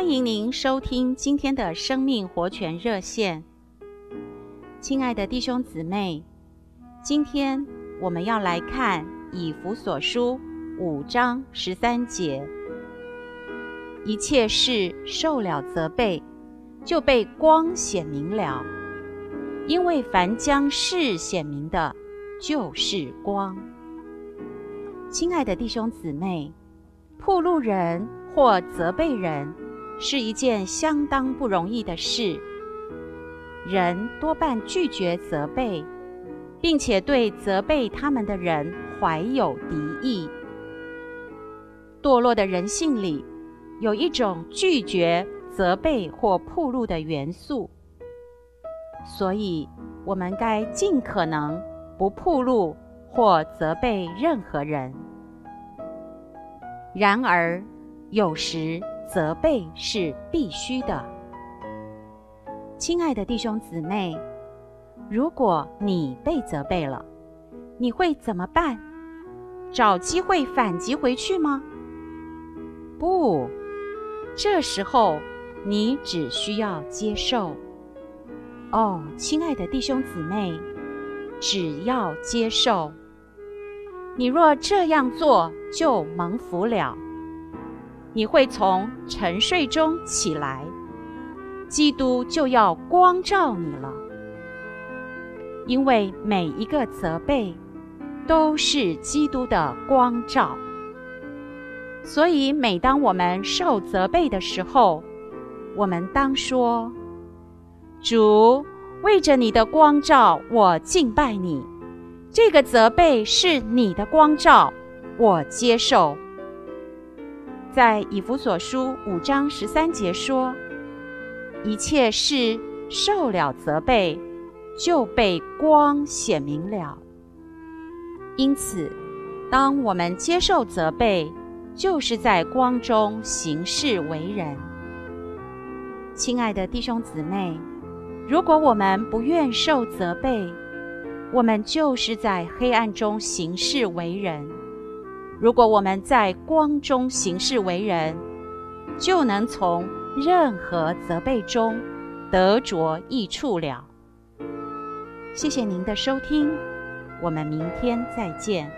欢迎您收听今天的生命活泉热线。亲爱的弟兄姊妹，今天我们要来看以弗所书五章十三节：一切事受了责备，就被光显明了，因为凡将事显明的，就是光。亲爱的弟兄姊妹，铺路人或责备人是一件相当不容易的事。人多半拒绝责备，并且对责备他们的人怀有敌意。堕落的人性里有一种拒绝责备或铺路的元素，所以我们该尽可能不铺路或责备任何人。然而，有时责备是必须的。亲爱的弟兄姊妹，如果你被责备了，你会怎么办？找机会反击回去吗？不，这时候你只需要接受。哦，亲爱的弟兄姊妹，只要接受。你若这样做，就蒙福了。你会从沉睡中起来。基督就要光照你了，因为每一个责备都是基督的光照。所以，每当我们受责备的时候，我们当说：“主，为着你的光照，我敬拜你。这个责备是你的光照，我接受。”在以弗所书五章十三节说。一切事受了责备，就被光显明了。因此，当我们接受责备，就是在光中行事为人。亲爱的弟兄姊妹，如果我们不愿受责备，我们就是在黑暗中行事为人；如果我们在光中行事为人，就能从任何责备中得着益处了。谢谢您的收听，我们明天再见。